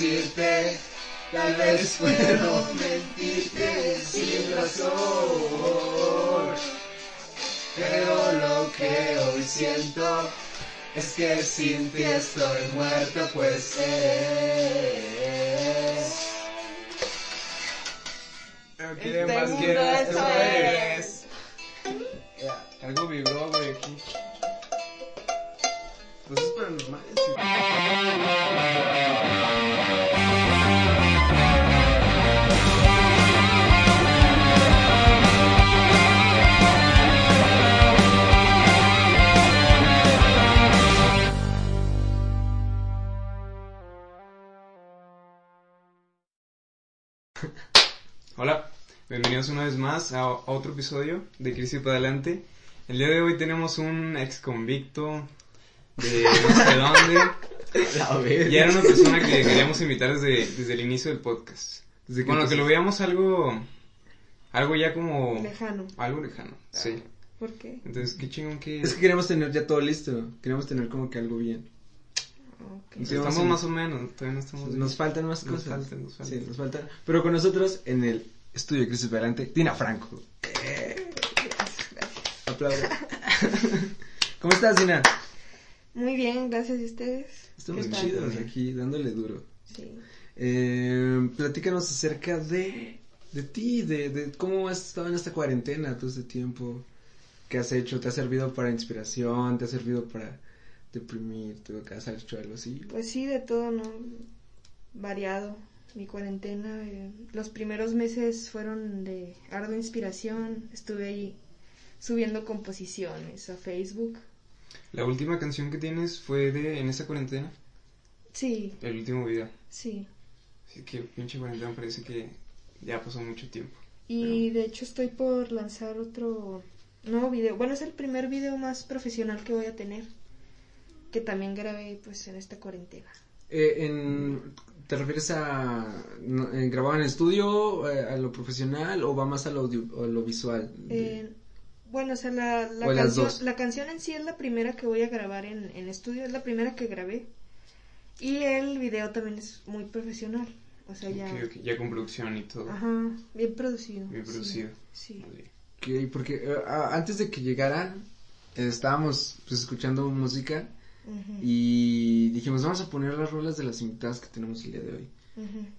Decirte, tal vez puedo mentirte sin razón. Pero lo que hoy siento es que sin ti estoy muerto, pues es. ¿Qué Este más mundo eso es. es. Ya, Algo vibró, güey, aquí. Cosas paranormales. sí. Hola, bienvenidos una vez más a, otro episodio de Crisis para Adelante. El día de hoy tenemos un ex convicto de no sé dónde. Y era una persona que queríamos invitar desde, desde el inicio del podcast. Desde que bueno, que lo veíamos algo, algo ya como... Lejano. Algo lejano, sí. ¿Por qué? Entonces, qué chingón que... Es que queremos tener ya todo listo. Queremos tener como que algo bien. Sí, estamos más o menos, todavía no estamos... Nos faltan más Nos cosas. faltan, nos faltan. Sí, nos faltan. Pero con nosotros en el estudio de Crisis Adelante, Tina Franco. Aplausos. ¿Cómo estás, Tina? Muy bien, gracias a ustedes. Estamos chidos aquí, dándole duro. Sí. Eh, platícanos acerca de, de ti, de, de cómo has estado en esta cuarentena todo este tiempo. ¿Qué has hecho? ¿Te ha servido para inspiración? ¿Te ha servido para deprimirte? ¿O que has hecho algo así? Pues sí, de todo, ¿no? Variado. Mi cuarentena. eh, los primeros meses fueron de ardua inspiración. Estuve ahí subiendo composiciones a Facebook. La última canción que tienes fue de en esa cuarentena, Sí, el último video. sí. Así que pinche cuarentena parece que ya pasó mucho tiempo. Y de hecho estoy por lanzar otro nuevo video. Bueno, es el primer video más profesional que voy a tener. Que también grabé pues en esta cuarentena. Eh, en, ¿Te refieres a no, en grabado en estudio, eh, a lo profesional o va más a lo, audio- a lo visual? De- Eh, bueno, o sea, la, la, O las canción, dos. la canción en sí es la primera que voy a grabar en, en estudio, es la primera que grabé. Y el video también es muy profesional. O sea, ya. Ya con producción y todo. Ajá, bien producido. Bien sí, producido. Sí. Ok, porque eh, antes de que llegara eh, estábamos pues escuchando música Y dijimos vamos a poner las rolas de las invitadas que tenemos el día de hoy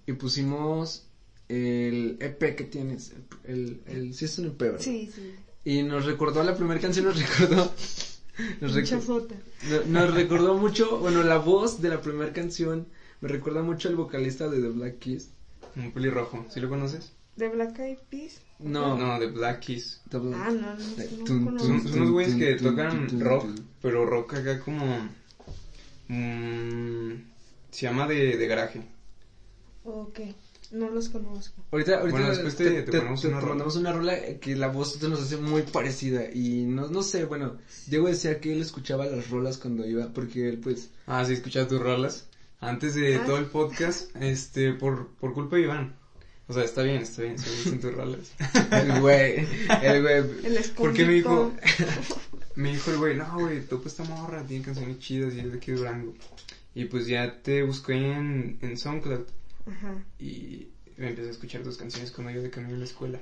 y pusimos el EP que tienes el, el, el sí es un EP ¿verdad? Sí, sí. y nos recordó la primera canción nos recordó nos, Mucha recu- foto. no- nos recordó mucho bueno la voz de la primera canción me recuerda mucho al vocalista de The Black Keys Un pelirrojo, ¿sí lo conoces? ¿De Black Eyed Peas? no, No, de Black Keys. Ah, no, no, Eh, no conozco. Son, unos güeyes que tocan rock, pero rock acá como... mm, se llama de, de garaje. Ok, no los conozco. Ahorita, ahorita Bueno, después te- te ponemos una rola. mandamos una rola eh, que la voz se nos hace muy parecida y no, no sé, bueno, Diego decía que él escuchaba las rolas cuando iba, porque él pues, Ah, sí, escuchaba tus rolas. Antes de Ah. todo el podcast, este, por, por culpa de Iván. O sea, está bien, está bien, son tus rolas. el güey, el güey, El Porque me dijo, me dijo el güey, no, güey, topa esta morra, tiene canciones chidas y es de aquí de Durango. Y pues ya te busqué en, en SoundCloud Ajá. y me empecé a escuchar tus canciones cuando iba de camino a la escuela.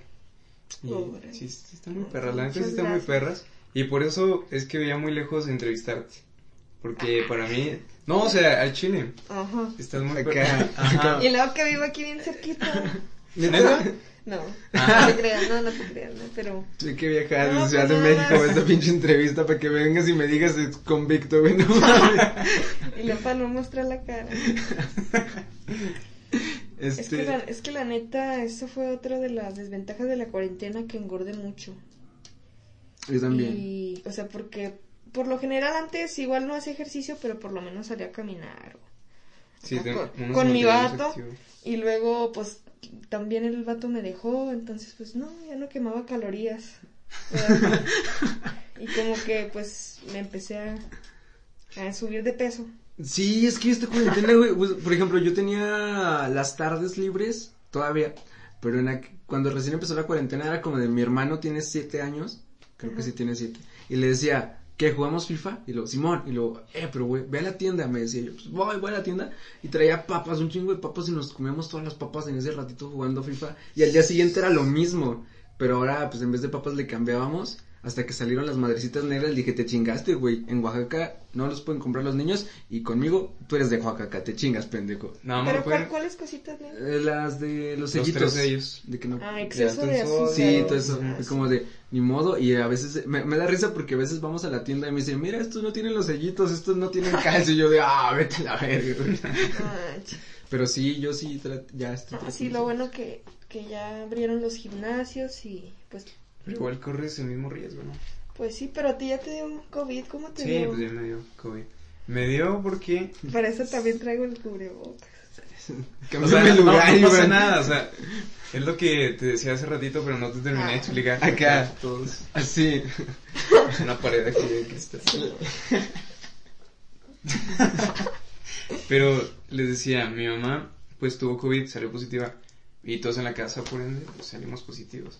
Y Órale. sí, sí están muy perras, la neta sí están muy perras. Y por eso es que veía muy lejos entrevistarte. Porque para mí, no, o sea, al chile, Ajá. estás muy Acá. Ajá. Y luego que vivo aquí bien cerquita. ¿Neta? No, Ah. no te creas, no, no te creas, no, pero hay que viajar No, de Ciudad pues de México a esta pinche entrevista para que vengas y me digas es convicto, güey, no y para no mostrar la cara. Es Este, que, la, es que la neta, eso fue otra de las desventajas de la cuarentena que engorde mucho. yo también. Y, o sea, porque por lo general antes igual no hacía ejercicio, pero por lo menos salía a caminar. Sí, con, mi vato. activos. Y luego, pues, también el vato me dejó, entonces, pues, no, ya no quemaba calorías. y como que, pues, me empecé a, a subir de peso. Sí, es que esta cuarentena, güey, pues, por ejemplo, yo tenía las tardes libres todavía, pero en aqu- cuando recién empezó la cuarentena era como de mi hermano tiene siete años, creo que sí tiene siete, y le decía, ¿qué, jugamos FIFA? Y luego, Simón, y luego, eh, pero güey, ve a la tienda, me decía yo, pues voy, voy a la tienda, y traía papas, un chingo de papas, y nos comíamos todas las papas en ese ratito jugando FIFA, y al día siguiente era lo mismo, pero ahora, pues en vez de papas le cambiábamos, hasta que salieron las madrecitas negras, dije, te chingaste, güey. En Oaxaca no los pueden comprar los niños y conmigo tú eres de Oaxaca, te chingas, pendejo. Más Pero, lo pueden- ¿cuál, ¿cuáles cositas, Nel? Eh, las de los Los sellitos. tres sellos. De que no. Ah, exceso de azúcar. Sí, todo eso. Ah, Es como de, ni modo. Y a veces me, me da risa porque a veces vamos a la tienda y me dicen, mira, estos no tienen los sellitos, estos no tienen calcio. Y yo de, ah, vete a la verga. güey". Ah, Pero sí, yo sí ya estoy. ah, sí, lo bueno que, que ya abrieron los gimnasios y, pues, Pero igual corres el mismo riesgo, ¿no? pues sí, pero a ti ya te dio COVID, ¿cómo te Sí, dio? pues ya me dio COVID. Me dio porque... Para eso también traigo el cubrebocas. O sea, el no, lugar, no pasa Iván. nada, o sea, es lo que te decía hace ratito, pero no te terminé de Ah. explicar. Acá. Todos, Así. una pared aquí de cristal. Pero les decía, mi mamá pues tuvo COVID, salió positiva y todos en la casa por ende pues, salimos positivos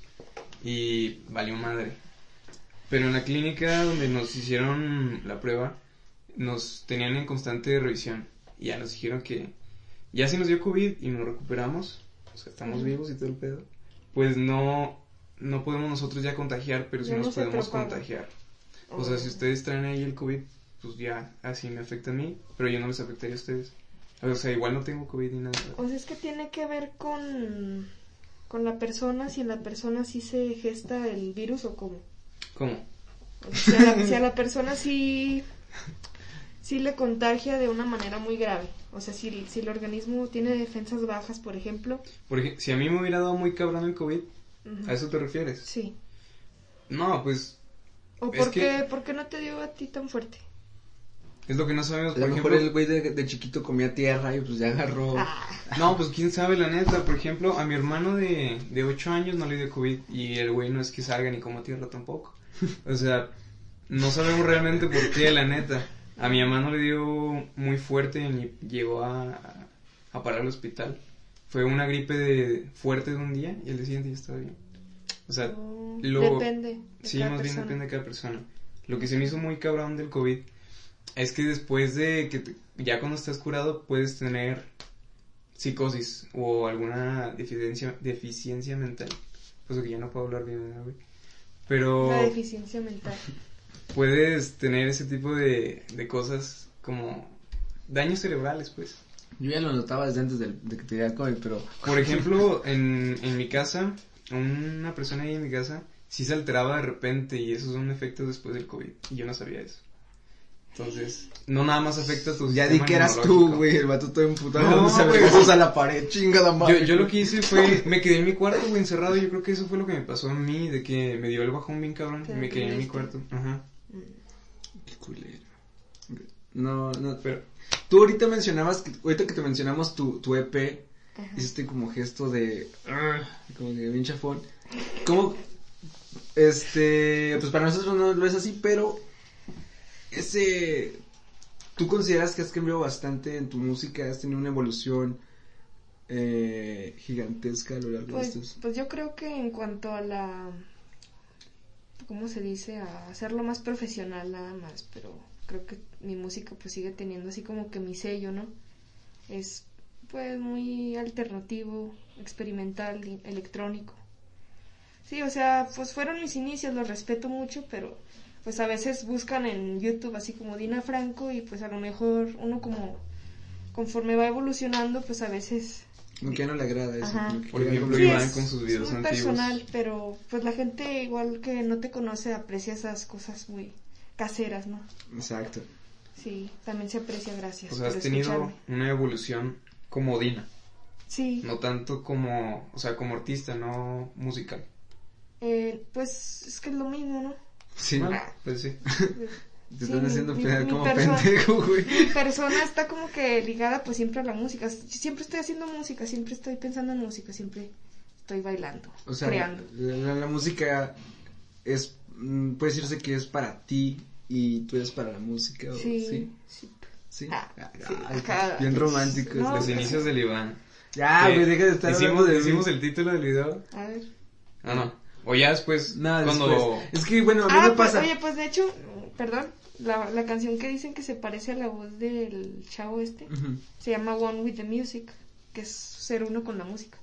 y valió madre. Pero en la clínica donde nos hicieron la prueba nos tenían en constante revisión y ya nos dijeron que ya si nos dio COVID y nos recuperamos, o sea, estamos vivos y todo el pedo, pues no no podemos nosotros ya contagiar, pero sí Ya no nos se podemos contagiar. O sea, si ustedes traen ahí el COVID, pues ya, así me afecta a mí, pero yo no les afectaría a ustedes. O sea, igual no tengo COVID ni nada. O sea, es que tiene que ver con, con la persona, si en la persona sí se gesta el virus o cómo. ¿Cómo? O sea, si a la, persona sí, sí le contagia de una manera muy grave. O sea, si, si el organismo tiene defensas bajas, por ejemplo. Por ejemplo, si a mí me hubiera dado muy cabrón el COVID, ¿a eso te refieres? Sí. No, pues ¿O por, que- qué, por qué no te dio a ti tan fuerte? Es lo que no sabemos. A Por lo mejor ejemplo, el güey de, de chiquito comía tierra y pues ya agarró. Ah, no, pues quién sabe la neta. Por ejemplo, a mi hermano de, de 8 años no le dio COVID y el güey no es que salga ni como tierra tampoco. O sea, no sabemos realmente por qué, la neta. A mi mamá no le dio muy fuerte ni llegó a, a parar al hospital. Fue una gripe de, fuerte de un día y el día siguiente ya estaba bien. O sea, no, lo- depende. de Sí, cada más bien persona. depende de cada persona. Lo que se me hizo muy cabrón del COVID es que después de que te- ya cuando estás curado puedes tener psicosis o alguna deficiencia, deficiencia mental. Pues que ya no puedo hablar bien, ¿verdad, güey? Pero La deficiencia mental. puedes tener ese tipo de, de cosas como daños cerebrales, pues. Yo ya lo notaba desde antes del- de, que te diera COVID, pero. Por ejemplo, en, en mi casa, una persona ahí en mi casa sí se alteraba de repente y esos son efectos después del COVID. Y yo no sabía eso. Entonces, no nada más afecta a tu Ya di que eras tú, güey, el vato todo emputado. No, güey. vergazos a la pared, chingada Yo, madre. yo lo que hice fue, me quedé en mi cuarto, güey, encerrado. Yo creo que eso fue lo que me pasó a mí, de que me dio el bajón bien cabrón. Y me quedé en mi cuarto. Ajá. Qué culero. No, no, Pero, Tú ahorita mencionabas, que, ahorita que te mencionamos tu, tu EP, Ajá. hiciste como gesto de, "Arr", como que bien chafón. ¿Cómo, este, pues para nosotros no lo es así, pero ese, tú consideras que has cambiado bastante en tu música, has tenido una evolución eh, gigantesca a lo largo de Pues, estos. pues yo creo que en cuanto a la, ¿cómo se dice? A hacerlo más profesional nada más, pero creo que mi música pues sigue teniendo así como que mi sello, ¿no? Es pues muy alternativo, experimental, electrónico. Sí, o sea, pues fueron mis inicios, los respeto mucho, pero pues a veces buscan en YouTube así como Dina Franco y pues a lo mejor uno como conforme va evolucionando pues a veces Como que ya no le agrada eso. Por ejemplo, algo Iván es- con sus videos es muy antiguos. personal, pero pues la gente igual que no te conoce aprecia esas cosas muy caseras, ¿no? Exacto. Sí, también se aprecia, gracias. O sea, has tenido escucharme. una evolución como Dina. Sí, No tanto como, o sea, como artista, no musical. eh, pues es que es lo mismo, ¿no? Sí. Pues sí. Te Sí, están mi- haciendo mi- como persona- pendejo, güey. Mi persona está como que ligada pues siempre a la música. Siempre estoy haciendo música, siempre estoy pensando en música, siempre estoy bailando, O sea, creando. la, la- la música es, mm, puede decirse que es para ti y tú eres para la música. ¿o? Sí, sí. sí. Sí. Ah, Ah, sí, ay, acá. bien romántico. No, Los pues, inicios del Iván. Ya, güey, deja de estar Hicimos, de hicimos el título del video. A ver. Ah, no. O ya después, Nada, cuando... después. Es que, bueno, a mí Ah, me pues, pasa. oye, pues de hecho, perdón, la, la canción que dicen que se parece a la voz del chavo este Ujú. se llama One with the Music, que es ser uno con la música.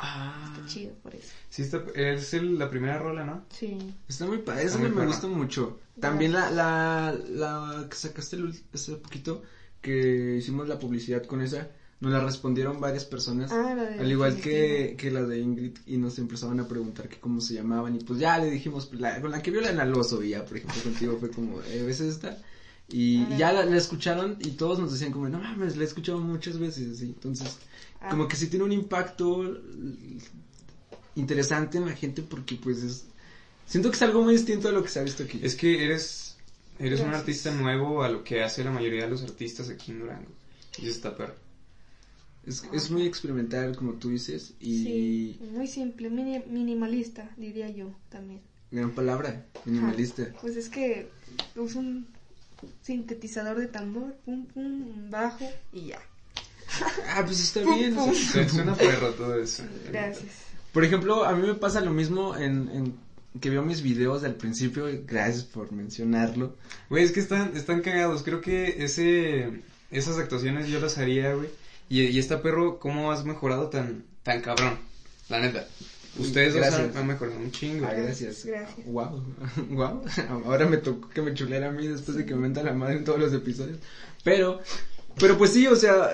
Ah, Está chido por eso. Sí, está, es el- la primera rola, ¿no? Sí. está muy padre, esa me perra. gusta mucho. También la, la, la que sacaste el hace poquito, que hicimos la publicidad con esa, nos la respondieron varias personas. Ah, Al igual que, que la de Ingrid y nos empezaban a preguntar que cómo se llamaban y pues ya le dijimos, pues, la, con la que vio la Naloso y ya, por ejemplo, contigo fue como, eh, ¿ves esta? Y, y ya la, la escucharon y todos nos decían como, no mames, la he escuchado muchas veces, así, entonces, Ah. como que sí tiene un impacto interesante en la gente porque pues es, siento que es algo muy distinto a lo que se ha visto aquí. Es que eres, eres un artista nuevo a lo que hace la mayoría de los artistas aquí en Durango. Y eso está perro. Es, es muy experimental, como tú dices, y Sí, muy simple, mini- minimalista, diría yo también. gran palabra, minimalista. Ajá. Pues es que uso un sintetizador de tambor, pum, pum, un bajo y ya. Ah, pues está Pum, bien. pum. Suena perro todo eso. Gracias. Por ejemplo, a mí me pasa lo mismo en, en que veo mis videos al principio, gracias por mencionarlo. Güey, es que están, están cagados. Creo que ese, esas actuaciones yo las haría, güey. Y, y está perro, ¿cómo has mejorado tan, tan cabrón? La neta. Ustedes dos han, han mejorado un chingo. Ay, gracias. Gracias. Wow, wow. Ahora me tocó que me chuleara a mí después de que me menta la madre en todos los episodios. Pero, pero pues sí, o sea,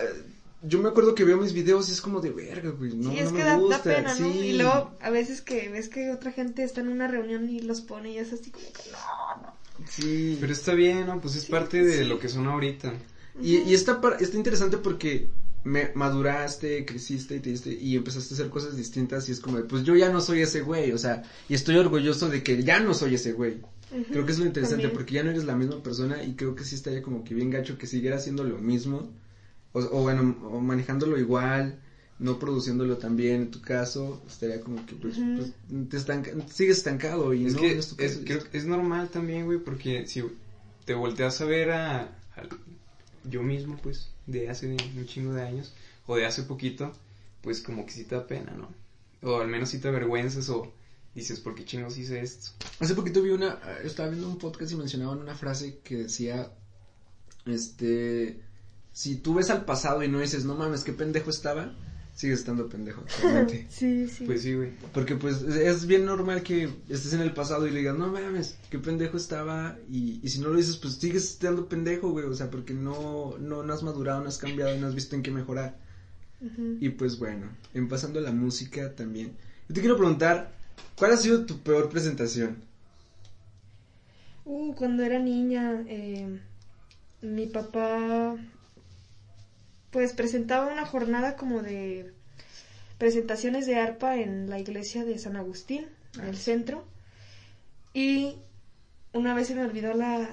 yo me acuerdo que veo mis videos y es como de verga, güey. No, sí, no es me que da, da gusta. pena, ¿no? sí. Y luego a veces que ves que otra gente está en una reunión y los pone y es así como que no, no. Sí. Pero está bien, ¿no? Pues es Sí, parte de sí. lo que son ahorita. Y, y está, par- está interesante porque me maduraste, creciste y te diste, y empezaste a hacer cosas distintas y es como de, pues yo ya no soy ese güey, o sea, y estoy orgulloso de que ya no soy ese güey. Creo que es lo interesante también. porque ya no eres la misma persona y creo que sí estaría como que bien gacho que siguiera haciendo lo mismo o, o bueno, o manejándolo igual, no produciéndolo tan bien en tu caso, estaría como que pues, pues, te estanca, sigues estancado y Es no, que es, caso, creo que es normal también, güey, porque si te volteas a ver a, a yo mismo, pues, de hace un chingo de años, o de hace poquito, pues como que sí te da pena, ¿no? O al menos sí te avergüenzas o dices, ¿por qué chingos hice esto? Hace poquito vi una, estaba viendo un podcast y mencionaban una frase que decía, este, si tú ves al pasado y no dices, no mames, qué pendejo estaba, sigues estando pendejo actualmente. Sí, sí. Pues sí, güey. Porque pues es bien normal que estés en el pasado y le digas, no mames, qué pendejo estaba, y, y si no lo dices, pues sigues estando pendejo, güey, o sea, porque no, no, no has madurado, no has cambiado, no has visto en qué mejorar. Y pues bueno, en pasando a la música también. Yo te quiero preguntar, ¿cuál ha sido tu peor presentación? Uh, cuando era niña, eh, mi papá pues presentaba una jornada como de presentaciones de arpa en la iglesia de San Agustín, en el centro. Y una vez se me olvidó la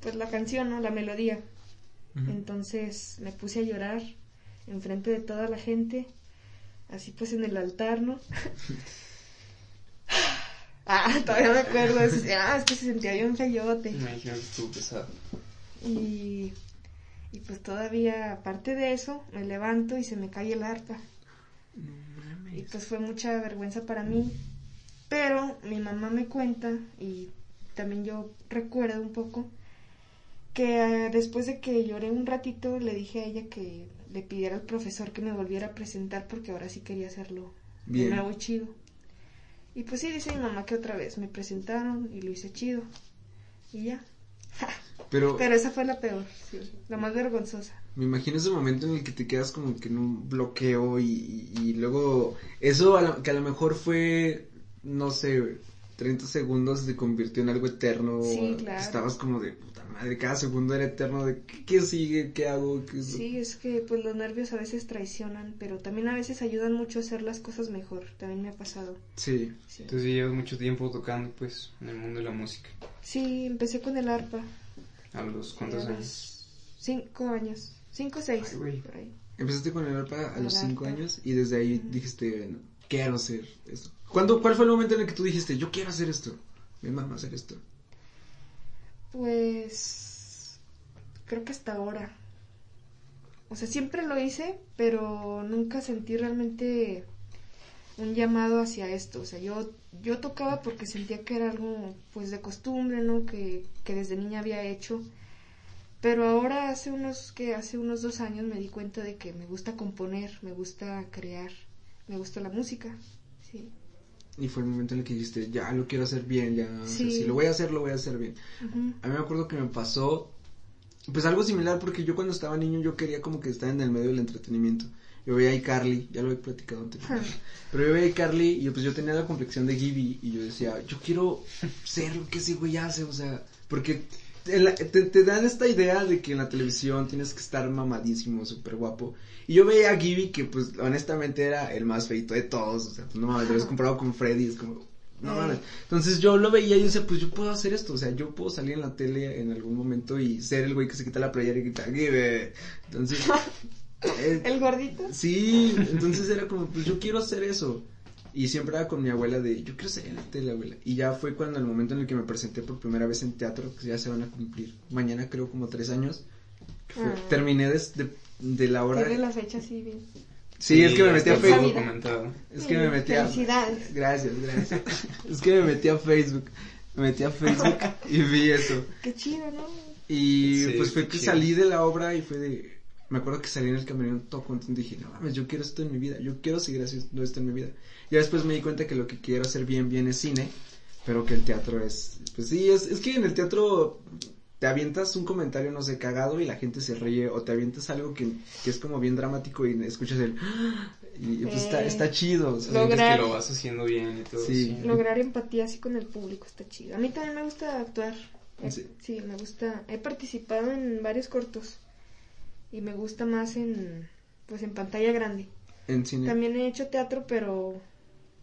pues la canción, ¿no? La melodía. Entonces me puse a llorar enfrente de toda la gente, así pues en el altar, ¿no? ah, todavía me acuerdo, es, ah, es que se sentía bien feyote. Me estuvo pesado. Y, y pues todavía, aparte de eso, me levanto y se me cae el arpa. Y pues fue mucha vergüenza para mí. Pero mi mamá me cuenta, y también yo recuerdo un poco, que eh, después de que lloré un ratito, le dije a ella que le pidiera al profesor que me volviera a presentar porque ahora sí quería hacerlo Bien. de nuevo chido. Y pues sí, dice mi mamá que otra vez me presentaron y lo hice chido. Y ya. Pero, Pero esa fue la peor, sí, la más vergonzosa. me imagino ese momento en el que te quedas como que en un bloqueo y, luego eso a la- que a lo mejor fue, no sé, 30 segundos se convirtió en algo eterno. Sí, claro. Estabas como de puta madre, cada segundo era eterno de qué, sigue, qué hago. ¿Qué sí, es que pues los nervios a veces traicionan, pero también a veces ayudan mucho a hacer las cosas mejor, también me ha pasado. Sí. sí. Entonces llevas mucho tiempo tocando pues en el mundo de la música. Sí, empecé con el arpa. ¿A los cuántos años? Cinco años, cinco o seis. por ahí. Empezaste con el arpa a los cinco años y desde ahí dijiste, quiero hacer esto. ¿Cuándo, ¿Cuál fue el momento en el que tú dijiste, yo quiero hacer esto? Mi mamá hacer esto. Pues creo que hasta ahora. O sea, siempre lo hice, pero nunca sentí realmente un llamado hacia esto. O sea, yo, yo tocaba porque sentía que era algo pues de costumbre, ¿no? Que, que desde niña había hecho. Pero ahora hace unos que hace unos dos años me di cuenta de que me gusta componer, me gusta crear, me gusta la música, sí. Y fue el momento en el que dijiste, ya lo quiero hacer bien, ya, si lo voy a hacer, lo voy a hacer bien. A mí me acuerdo que me pasó, pues algo similar, porque yo cuando estaba niño yo quería como que estar en el medio del entretenimiento. Yo veía a iCarly, ya lo he platicado antes. Pero yo veía a iCarly y pues yo tenía la complexión de Gibby y yo decía, yo quiero ser lo que ese güey hace, o sea, porque te, te, dan esta idea de que en la televisión tienes que estar mamadísimo, súper guapo. Y yo veía a Gibby que, pues, honestamente era el más feito de todos. O sea, pues, no mames, lo habías comparado con Freddy, es como, no mames. Entonces yo lo veía y decía, pues yo puedo hacer esto. O sea, yo puedo salir en la tele en algún momento y ser el güey que se quita la playera y grita, Gibby. Entonces. ¿El gordito? Sí, entonces era como, pues yo quiero hacer eso. Y siempre era con mi abuela de, yo quiero en la tele, abuela. Y ya fue cuando el momento en el que me presenté por primera vez en teatro, que ya se van a cumplir. Mañana creo como tres años. Ah. Terminé de, de, la hora. Tiene la fecha así bien. Sí, es que me metí a Facebook. Es que me metí a... Felicidades. Gracias, gracias. es que me metí a Facebook. Me metí a Facebook y vi eso. Qué chido, ¿no? Y pues fue que salí de la obra y fue de... Me acuerdo que salí en el camino todo contento y dije, no mames, yo quiero esto en mi vida. Yo quiero seguir haciendo esto en mi vida. Ya después me di cuenta que lo que quiero hacer bien, bien es cine, pero que el teatro es, pues sí, es, es que en el teatro te avientas un comentario, no sé, cagado y la gente se ríe, o te avientas algo que, que es como bien dramático y escuchas el... Y pues está, está chido. lograr, que lo vas haciendo bien y todo. Sí. Lograr empatía así con el público está chido. A mí también me gusta actuar. Sí. sí, me gusta. He participado en varios cortos y me gusta más en, pues en pantalla grande. En cine. También he hecho teatro, pero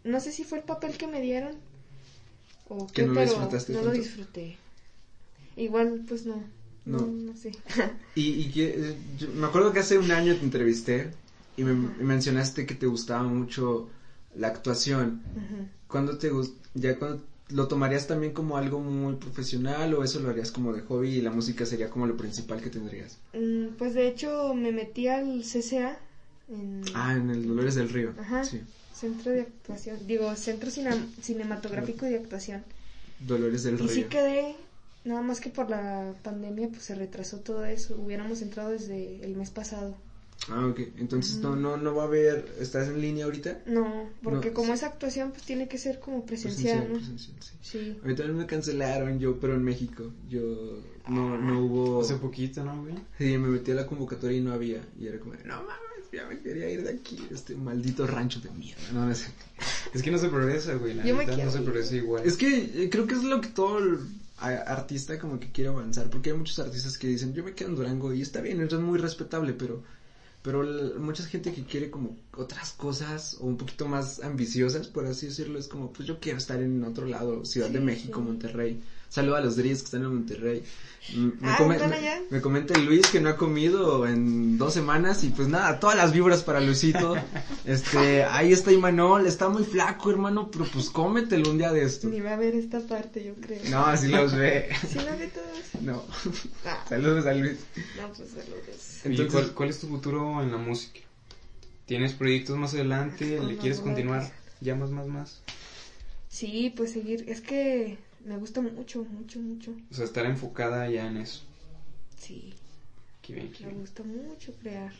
no sé si fue el papel que me dieron o qué, no pero lo no lo disfruté. Igual, pues no. No, no, sé. y, y que, me acuerdo que hace un año te entrevisté y me mencionaste que te gustaba mucho la actuación. ¿Cuándo te ya cuando lo tomarías también como algo muy profesional o eso lo harías como de hobby y la música sería como lo principal que tendrías? Mm, pues de hecho me metí al CCA. En... Ah, en el Dolores del Río. Ajá. Sí. Centro de Actuación, digo, Centro Cinematográfico de Actuación. Dolores del Río. Y sí quedé, nada más que por la pandemia pues se retrasó todo eso, hubiéramos entrado desde el mes pasado. Ah, ok. Entonces no, no, no va a haber, ¿estás en línea ahorita? No, porque como es actuación pues tiene que ser como presencial, ¿no? Presencial, sí. sí. A mí también me cancelaron yo, pero en México. Yo no, no hubo... Hace poquito, ¿no, güey? Sí, me metí a la convocatoria y no había. Y era como, no mames ya me quería ir de aquí, este maldito rancho de mierda. No, es... es que no se progresa, güey. La no se progresa igual. Es que eh, creo que es lo que todo el artista como que quiere avanzar. Porque hay muchos artistas que dicen, yo me quedo en Durango y está bien, eso es muy respetable, pero pero mucha gente que quiere como otras cosas o un poquito más ambiciosas, por así decirlo, es como, pues yo quiero estar en otro lado, Ciudad de México, Monterrey. Saludo a los Dries que están en Monterrey. Me, ah, me, comenta Luis que no ha comido en dos semanas y pues nada, todas las vibras para Luisito. Este, ahí está Imanol, está muy flaco hermano, pero pues cómetelo un día de esto. Ni va a ver esta parte, yo creo. No, así los ve. ¿Sí los ve todos? No. Ah. Saludos a Luis. No, pues saludos. Entonces, ¿cuál, ¿cuál, es tu futuro en la música? ¿Tienes proyectos más adelante? ¿Le quieres continuar? ¿Llamas más, más? Sí, pues seguir, es que me gusta mucho, mucho, mucho. O sea, estar enfocada ya en eso. Sí. Qué bien, Me gusta mucho crear.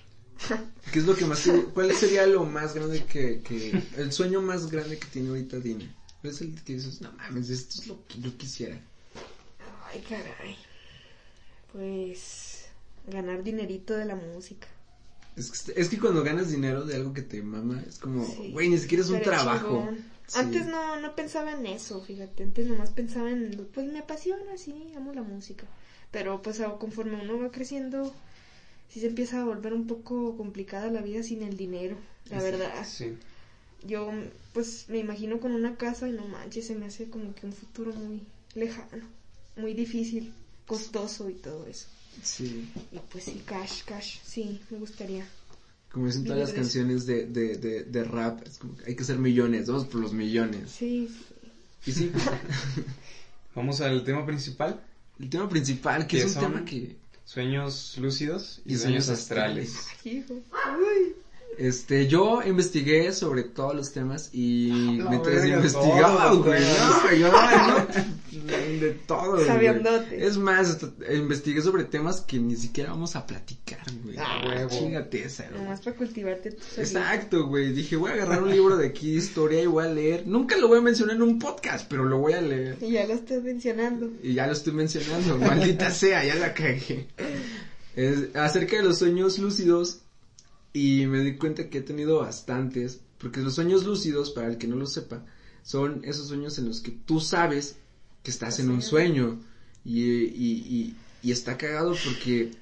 ¿Qué es lo que más, cuál sería lo más grande que, que, el sueño más grande que tiene ahorita Dina? ¿Cuál es el que dices, no mames, esto es lo que yo quisiera? Ay, caray. Pues, ganar dinerito de la música. Es que, es que cuando ganas dinero de algo que te mama, es como, güey, ni siquiera es un trabajo. Antes no, no pensaba en eso, fíjate, antes nomás pensaba en, pues me apasiona, sí, amo la música. Pero pues conforme uno va creciendo, sí se empieza a volver un poco complicada la vida sin el dinero, la verdad. Sí. Yo pues me imagino con una casa y no manches, se me hace como que un futuro muy lejano, muy difícil, costoso y todo eso. Sí. Y pues sí, cash, cash, sí, me gustaría. Como dicen todas las canciones de, de, de, de rap, es como que hay que ser millones, vamos por los millones. Sí. Y sí. vamos al tema principal. El tema principal, que es un tema que... Sueños lúcidos y, sueños, astrales. Hijo. Uy. Este, yo investigué sobre todos los temas y mientras investigaba, güey, no, yo de todo, Es más, investigué sobre temas que ni siquiera vamos a platicar, güey. Ah, huevo. Chingate esa, güey. Nomás para cultivarte tu Exacto, güey. Dije, voy a agarrar un libro de aquí, historia, y voy a leer. Nunca lo voy a mencionar en un podcast, pero lo voy a leer. Y ya lo estoy mencionando. Y ya lo estoy mencionando, maldita sea, ya la cagué. Es acerca de los sueños lúcidos y me di cuenta que he tenido bastantes, porque los sueños lúcidos, para el que no lo sepa, son esos sueños en los que tú sabes que estás en un sueño y, y, y, está cagado porque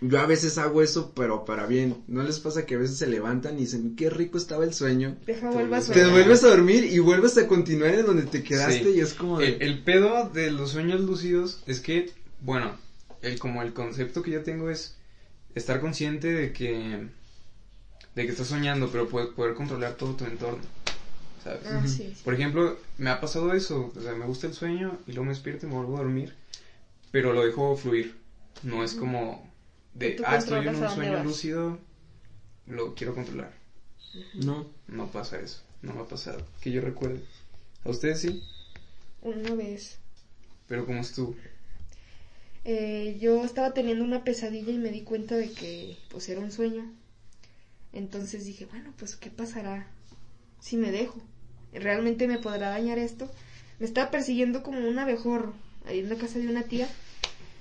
yo a veces hago eso, pero para bien. ¿No les pasa que a veces se levantan y dicen, qué rico estaba el sueño? Deja, a Te vuelves a dormir y vuelves a continuar en donde te quedaste y es como... El, el, pedo de los sueños lúcidos es que, bueno, el como el concepto que yo tengo es estar consciente de que de que estás soñando, pero poder, poder controlar todo tu entorno. ¿Sabes? Ah, sí, Por ejemplo, me ha pasado eso, o sea, me gusta el sueño y luego me despierto y me vuelvo a dormir, pero lo dejo fluir. No es como de, ah, estoy en un sueño lúcido, lo quiero controlar. No. No pasa eso, no me ha pasado, que yo recuerde. ¿A ustedes sí? Una vez. ¿Pero cómo estuvo? Eh, yo estaba teniendo una pesadilla y me di cuenta de que pues era un sueño. Entonces dije, bueno, pues ¿qué pasará si me dejo? ¿Realmente me podrá dañar esto? Me estaba persiguiendo como un abejorro ahí en la casa de una tía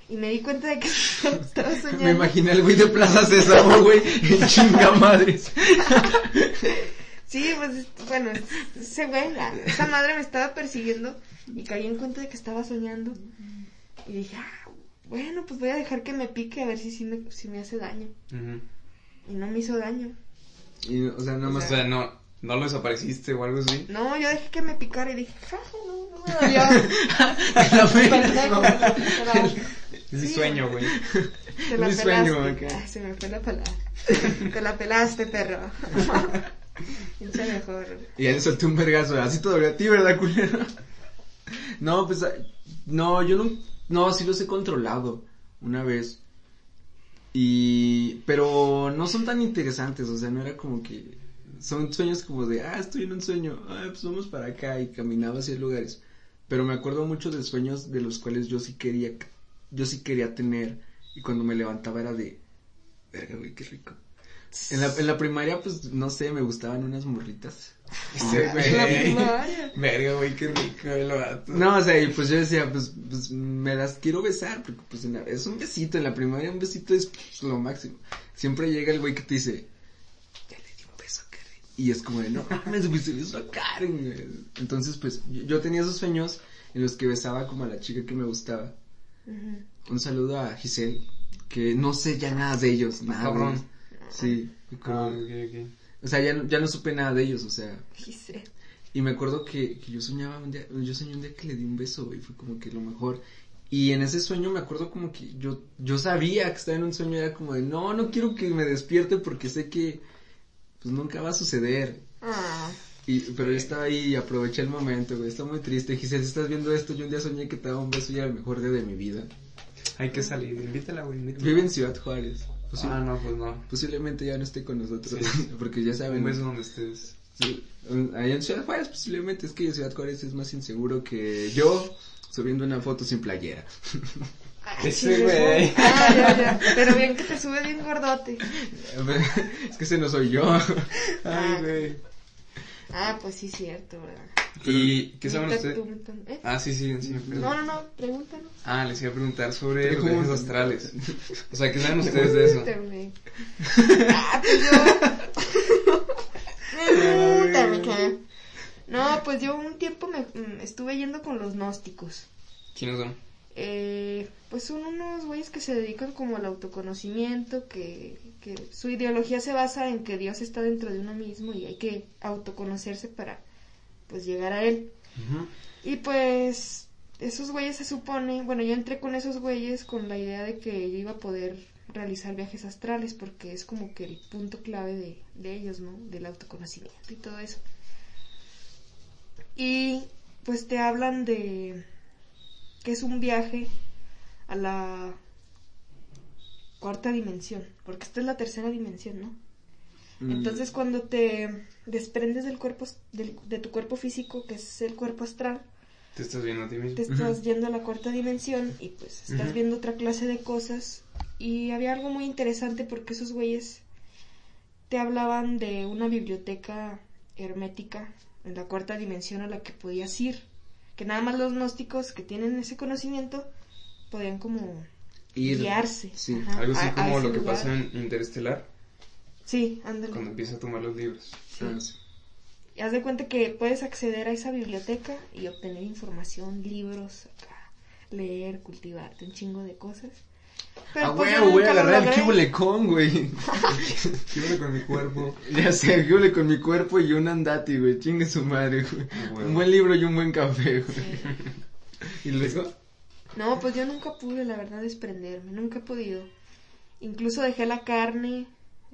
y me di cuenta de que estaba soñando. Me imaginé el güey de Plaza Sésamo, güey, en chinga madres. sí, pues bueno, ese güey, esa madre me estaba persiguiendo y caí en cuenta de que estaba soñando. Y dije, ah, bueno, pues voy a dejar que me pique a ver si, si, me, si me hace daño. Y no me hizo daño. Y, o sea, nada más. O sea, no, no lo desapareciste o algo así. No, yo dejé que me picara y dije, jaja, no, no me dolió. Es mi sueño, güey. Te la mi sueño, Ay, se me fue la palabra. Te la pelaste, perro. Pinche mejor. Y ya le solté un vergazo, así todavía a ti, ¿verdad, culero? No, pues, no, yo no, no, sí los he controlado una vez. Pero no son tan interesantes, o sea, no era como que, son sueños como de, ah, estoy en un sueño, ah, pues vamos para acá y caminaba hacia lugares. Pero me acuerdo mucho de sueños de los cuales yo sí quería, yo sí quería tener y cuando me levantaba era de, verga, güey, qué rico. En la, en la primaria, pues, no sé, me gustaban unas morritas. Este güey. Verga, güey, qué rico el vato. No, o sea, y pues yo decía, pues, pues me las quiero besar, porque pues es un besito, en la primaria un besito es pues, lo máximo. Siempre llega el güey que te dice, ya le di un beso a Karen. Y es como de, no me se beso a Karen, Entonces, pues, yo, tenía esos sueños en los que besaba como a la chica que me gustaba. Un saludo a Giselle, que no sé ya nada de ellos, nada. Cabrón. Sí. Ah, okay, okay. O sea, ya, ya no supe nada de ellos, o sea. Y me acuerdo que, que yo soñaba un día, yo soñé un día que le di un beso, y fue como que lo mejor. Y en ese sueño me acuerdo como que yo, yo sabía que estaba en un sueño, era como de, no, no quiero que me despierte porque sé que, pues nunca va a suceder. Ah. Y, pero yo estaba ahí y aproveché el momento, güey, está muy triste. Giselle, si estás viendo esto, yo un día soñé que te daba un beso y era el mejor día de mi vida. Hay que salir, invítala, güey, Vive en Ciudad Juárez. Ah, no, pues no. Posiblemente ya no esté con nosotros, porque ya saben. Un beso donde estés. Sí, allá en Ciudad Juárez posiblemente, es que en Ciudad Juárez es más inseguro que yo subiendo una foto sin playera. Ese güey. Ah, ya, ya. Pero bien que te sube bien gordote. es que ese no soy yo. Ay, ah. güey. Ah, pues sí, cierto, ¿verdad? ¿Y qué saben ustedes? ¿Eh? Ah, sí, sí, sí. No, no, no, pregúntanos. Ah, les iba a preguntar sobre los viajes astrales. O sea, ¿qué saben ustedes de eso? ah, pues yo... No, pues yo un tiempo me mm, estuve yendo con los gnósticos. ¿Quiénes son? Eh, pues son unos güeyes que se dedican como al autoconocimiento, que, que su ideología se basa en que Dios está dentro de uno mismo y hay que autoconocerse para pues llegar a él. Y pues esos güeyes se supone, bueno, yo entré con esos güeyes con la idea de que yo iba a poder realizar viajes astrales porque es como que el punto clave de, de ellos, ¿no? Del autoconocimiento y todo eso. Y pues te hablan de que es un viaje a la cuarta dimensión, porque esta es la tercera dimensión, ¿no? Mm. Entonces cuando te desprendes del cuerpo, del- de tu cuerpo físico, que es el cuerpo astral, Te estás viendo a ti mismo. te estás yendo a la cuarta dimensión y pues estás viendo otra clase de cosas. Y había algo muy interesante porque esos güeyes te hablaban de una biblioteca hermética en la cuarta dimensión a la que podías ir. Que nada más los gnósticos que tienen ese conocimiento podían como Ir. guiarse. Sí. ajá, Algo así a- a como ese lo que lugar. pasa en Interestelar, Sí, ándale. cuando empieza a tomar los libros. Ah, sí. Y haz de cuenta que puedes acceder a esa biblioteca y obtener información, libros, acá, leer, cultivarte, un chingo de cosas. Ah, pues, huevo, voy a agarrar el logré. kibulecón, güey. Quiero con mi cuerpo. Ya sé, kibule con mi cuerpo y un andati, güey. Chingue su madre, güey. Huevo. Un buen libro y un buen café, güey. Y luego, No, pues yo nunca pude, la verdad, desprenderme, nunca he podido. Incluso dejé la carne,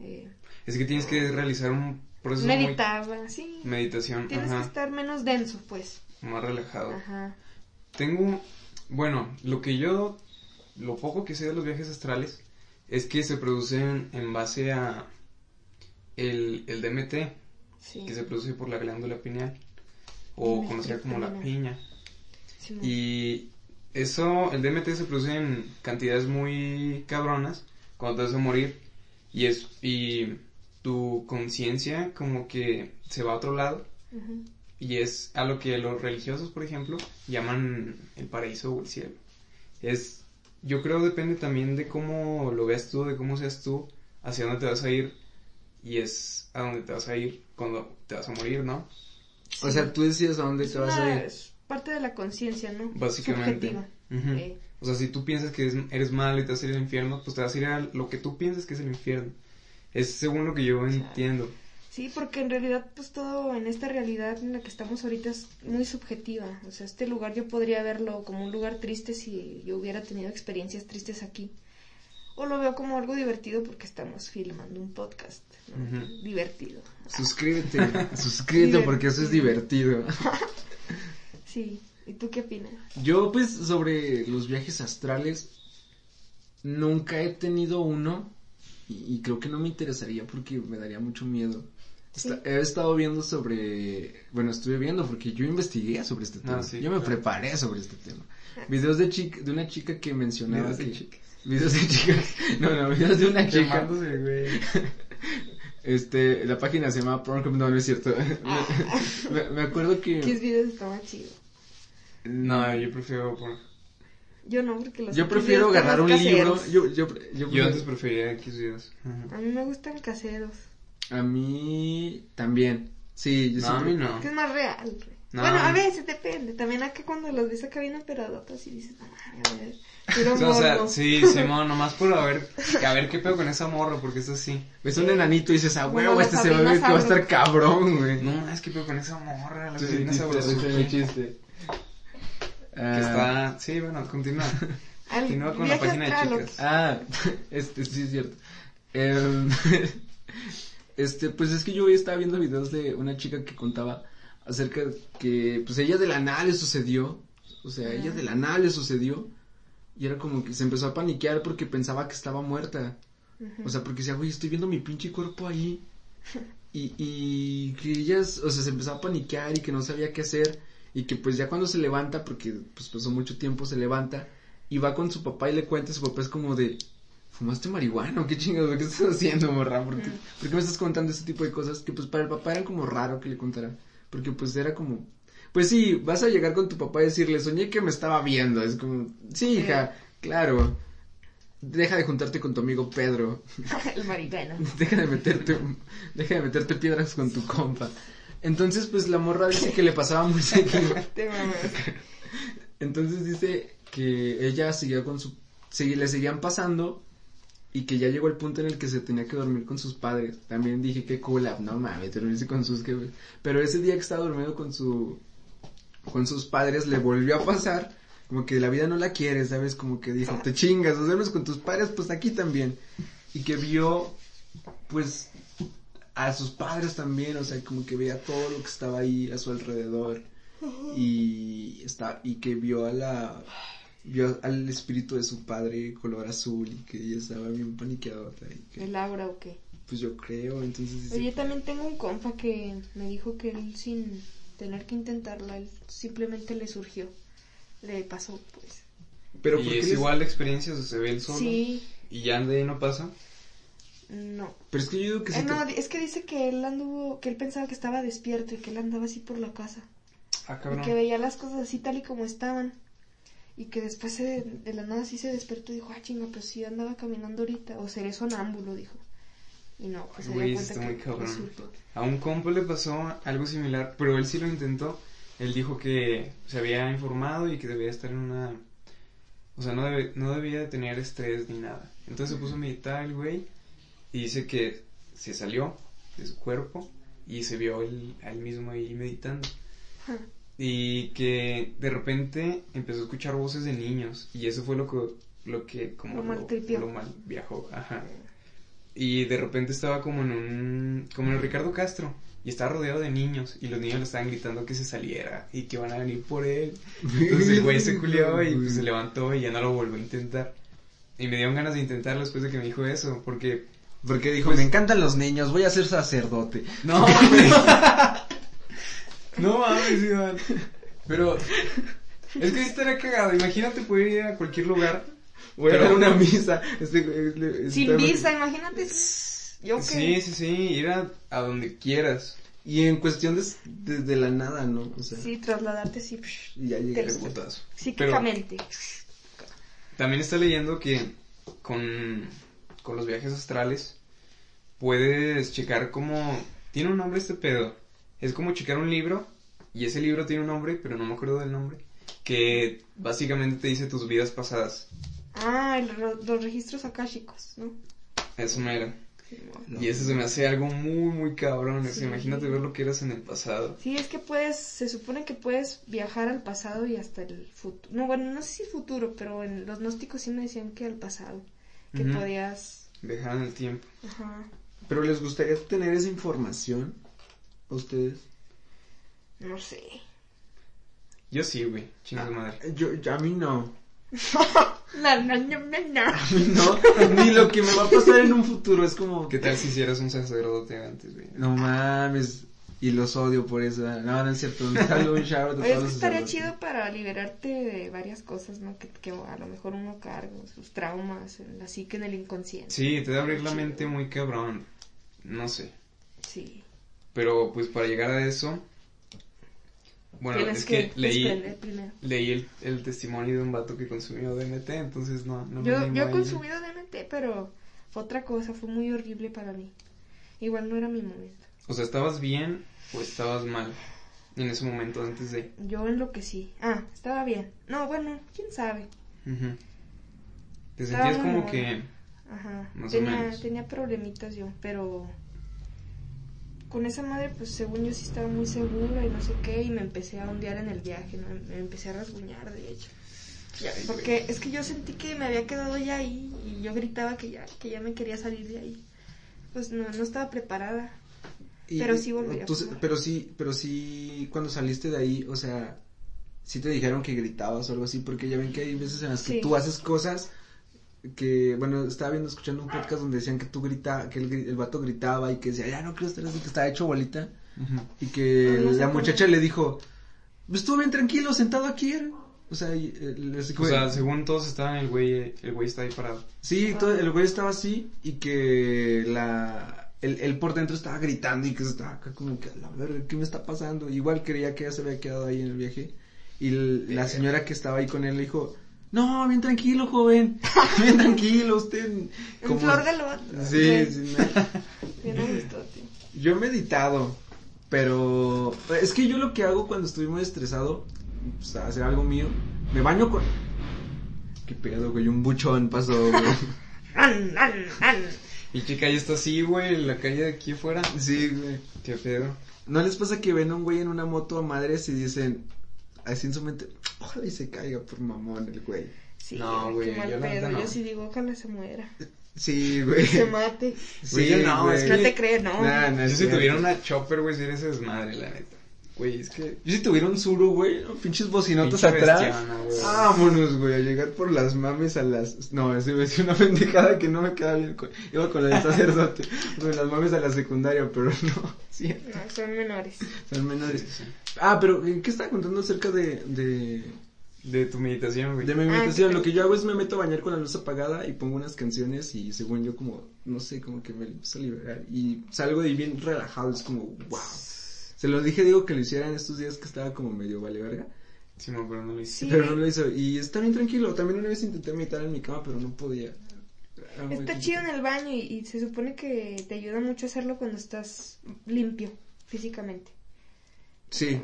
eh, Es que tienes que realizar un proceso muy... meditaba, sí. Meditación, Tienes que estar menos denso, pues. más relajado. Ajá. Tengo, bueno, lo que yo, lo poco que sé de los viajes astrales es que se producen en base a el, el DMT, Sí. que se produce por la glándula pineal, o conocida como la piña. sí, Y eso, el DMT se produce en cantidades muy cabronas cuando te vas a morir y es y tu conciencia como que se va a otro lado y es a lo que los religiosos, por ejemplo, llaman el paraíso o el cielo. Es yo creo depende también de cómo lo veas tú, de cómo seas tú, hacia dónde te vas a ir y es a dónde te vas a ir cuando te vas a morir, ¿no? o sea, tú decides a dónde Es te vas a ir. es parte de la conciencia, ¿no? Básicamente. Subjetiva. Ujú. Eh, O sea, si tú piensas que es- eres malo y te vas a ir al infierno, pues te vas a ir a lo que tú piensas que es el infierno. Es según lo que yo entiendo. Sí, porque en realidad, pues todo en esta realidad en la que estamos ahorita es muy subjetiva. O sea, este lugar yo podría verlo como un lugar triste si yo hubiera tenido experiencias tristes aquí. O lo veo como algo divertido porque estamos filmando un podcast. Divertido. Suscríbete, suscríbete porque eso es divertido. Sí. ¿Y tú qué opinas? Yo, pues, sobre los viajes astrales, nunca he tenido uno y, y creo que no me interesaría porque me daría mucho miedo. He estado viendo sobre, bueno, estuve viendo porque yo investigué sobre este tema. Ah, sí, yo me claro. preparé sobre este tema. Videos de chica, de una chica que mencionaba Videos de chicas. Videos de chicas. No, no, videos de una chica. Este, la página se llama Pornhub, no, no es cierto. me, me acuerdo que... ¿Qué videos estaban chidos? No, yo prefiero por... Yo no, porque los Yo prefiero agarrar un libro. Yo, yo, yo, Yo antes prefería X videos. A mí me gustan caseros. A mí también. Sí, yo No, a mí no. Que es más real. güey. No. Bueno, a veces depende. También acá cuando los ves acá bien operadotas y dices, no mames, a ver. Quiero O sea, o sea, sí, Simón, nomás por a ver, a ver qué pedo con esa morra, porque es así. Ves un enanito y dices, ah, Bueno, huevo, este se va a ver que va a estar cabrón, güey. No, es que pedo con esa morra, la Sí, sí, sí, chiste. Que Ah, está, sí, bueno, continúa. Continúa con la página de chicas. Ah, este, sí es cierto. Em, este, pues es que yo hoy estaba viendo videos de una chica que contaba acerca de que, pues ella de la nada le sucedió, o sea, ella de la nada le sucedió, y era como que se empezó a paniquear porque pensaba que estaba muerta. O sea, porque decía, güey, estoy viendo mi pinche cuerpo ahí. Y, y que ella, o sea, se empezó a paniquear y que no sabía qué hacer. Y que pues ya cuando se levanta, porque pues pasó mucho tiempo, se levanta y va con su papá y le cuenta, su papá es como de, ¿fumaste marihuana? ¿Qué chingados? ¿Qué estás haciendo, morra? ¿Por qué, por qué me estás contando ese tipo de cosas? Que pues para el papá era como raro que le contara. Porque pues era como, pues sí, vas a llegar con tu papá y decirle, soñé que me estaba viendo. Es como, sí, hija, claro. Deja de juntarte con tu amigo Pedro. El marihuano. Deja de meterte, deja de meterte piedras con tu compa. Entonces, pues la morra dice que le pasaba muy seguido. Entonces dice que ella seguía con su, le seguían pasando y que ya llegó el punto en el que se tenía que dormir con sus padres. También dije que cool, no mames, dormirse con sus que pero ese día que estaba durmiendo con su con sus padres le volvió a pasar como que la vida no la quiere, ¿sabes? Como que dijo, te chingas, duermes con tus padres, pues aquí también. Y que vio pues a sus padres también, o sea, como que veía todo lo que estaba ahí a su alrededor y está y que vio a la vio al espíritu de su padre color azul y que ella estaba bien paniqueada. ¿El aura o qué? Pues yo creo, entonces... yo también tengo un compa que me dijo que él sin tener que intentarla, él simplemente le surgió, le pasó pues. Pero ¿Y es igual la experiencia, se ve el solo? Sí. ¿Y ya de ahí no pasa? No. Pero es que yo digo que sí. Eh, no, es que dice que él anduvo, que él pensaba que estaba despierto y que él andaba así por la casa. Ah, cabrón. Y que veía las cosas así tal y como estaban. Y que después de la nada sí se despertó y dijo, ah, chinga, pues sí andaba caminando ahorita. O seré sonámbulo, dijo. Y no, pues se dio cuenta que cabrón. A un compo le pasó algo similar, pero él sí lo intentó. Él dijo que se había informado y que debía estar en una... O sea, no, debe, no debía de tener estrés ni nada. Entonces se puso a meditar el güey y dice que se salió de su cuerpo y se vio él, él mismo ahí meditando. Y que de repente empezó a escuchar voces de niños y eso fue lo que, lo que como lo, mal, lo, mal viajó. Ajá. Y de repente estaba como en un, como en el Ricardo Castro y estaba rodeado de niños y los niños le estaban gritando que se saliera y que van a venir por él. Entonces el güey se culió y pues se levantó y ya no lo volvió a intentar. Y me dieron ganas de intentarlo después de que me dijo eso, porque porque dijo, pues me encantan los niños, voy a ser sacerdote. No, no mames, Iván. Pero es que estaría cagado. Imagínate poder ir a cualquier lugar. Voy a dar una misa. Este, este, Sin visa, imagínate. Yo Sí, sí, sí, ir a, donde quieras. Y en cuestión de, de, la nada, ¿no? O sea, sí, trasladarte, sí. Y ya llegué. Psíquicamente. también está leyendo que con con los viajes astrales, puedes checar como... Tiene un nombre este pedo. Es como checar un libro, y ese libro tiene un nombre, pero no me acuerdo del nombre, que básicamente te dice tus vidas pasadas. Ah, los registros akáshicos, ¿no? Eso no era. Y eso se me hace algo muy, muy cabrón. imagínate ver lo que eras en el pasado. Sí, es que puedes, se supone que puedes viajar al pasado y hasta el futuro. No, bueno, no sé si futuro, pero en los gnósticos sí me decían que al pasado que podías... Dejar en el tiempo. Ajá. Pero les gustaría tener esa información a ustedes. No sé. Yo sí, güey. Chinga madre. Ah, yo, a mí no. no, no, no, no, A mí no. Ni lo que me va a pasar en un futuro. Es como. ¿Qué tal si hicieras un sacerdote antes, güey? No mames. Y los odio por eso. No, no es cierto. Un shower de todos estaría chido para liberarte de varias cosas, ¿no? Que, que, a lo mejor uno carga, sus traumas, así que en el inconsciente. Sí, te da abrir la mente muy cabrón. No sé. Sí. Pero pues para llegar a eso. Bueno, es que, leí, leí el, el, testimonio de un vato que consumió DMT, entonces no, no Yo, yo he consumido DMT, pero fue otra cosa, fue muy horrible para mí. Igual no era mi momento. O sea, ¿estabas bien o estabas mal en ese momento antes de...? Yo en lo que sí. Ah, estaba bien. No, bueno, quién sabe. Te sentías como que... Ajá. tenía, tenía problemitas yo, pero con esa madre, pues según yo sí estaba muy segura y no sé qué, y me empecé a ondear en el viaje, ¿no? me empecé a rasguñar, de hecho. porque es que yo sentí que me había quedado ya ahí y yo gritaba que ya, que ya me quería salir de ahí. Pues no, no estaba preparada pero sí volvería Pero sí, pero sí, cuando saliste de ahí, o sea, sí te dijeron que gritabas o algo así, porque ya ven que hay veces en las que tú haces cosas que, bueno, estaba viendo, escuchando un podcast donde decían que tú grita, que el, el vato gritaba y que decía, ya no quiero estar así, que estaba hecho bolita, y que la muchacha le dijo, estuve bien tranquilo, sentado aquí, o sea, o sea, según todos estaban, el güey, el güey está ahí parado. Sí, todo, el güey estaba así y que la, él, por dentro estaba gritando y que estaba acá como que, a la verga, ¿qué me está pasando? Igual creía que ya se había quedado ahí en el viaje. Y la señora que estaba ahí con él le dijo, no, bien tranquilo, joven, bien tranquilo, usted. Como... flor de loto. Sí, sí. Yo he meditado, pero es que yo lo que hago cuando estoy muy estresado, o sea, hacer algo mío, me baño con, qué pedo, güey, un buchón pasó, güey. Y qué calle está así, güey, en la calle de aquí afuera. Sí, güey. Qué pedo. ¿No les pasa que ven a un güey en una moto a madres y dicen, así en su mente, ojalá y se caiga por mamón el güey? Sí, No, güey, güey, qué mal yo pedo. no. Yo sí digo, ojalá se muera. Sí, güey. Se mate. Güey, yo no, es No que- te crees, no. Nah, nah, Yo si tuviera una chopper, güey, sería ese desmadre, la neta. Güey, es que. Yo si tuviera un suru, güey, pinches bocinotas Pinche atrás. bestiona, güey. Vámonos, güey, a llegar por las mames a las... No, ese iba a decir una pendejada que no me queda bien. con- Iba con la del sacerdote. Con las mames a la secundaria, pero no. Sí, No, son menores. son menores. Ah, pero ¿en qué estaba contando acerca de... de... De tu meditación, güey. De mi Ah, meditación, lo que yo hago es me meto a bañar con la luz apagada y pongo unas canciones y según yo como, no sé, como que me empiezo a liberar y salgo de ahí bien relajado, es como, wow. Se lo dije, digo que lo hiciera en estos días que estaba como medio vale verga, Sí, no, pero no lo hice. Sí. pero no lo hizo y está bien tranquilo. También una vez intenté meditar en mi cama, pero no podía. Ah, Está chido en el baño y, y se supone que te ayuda mucho hacerlo cuando estás limpio físicamente. Sí,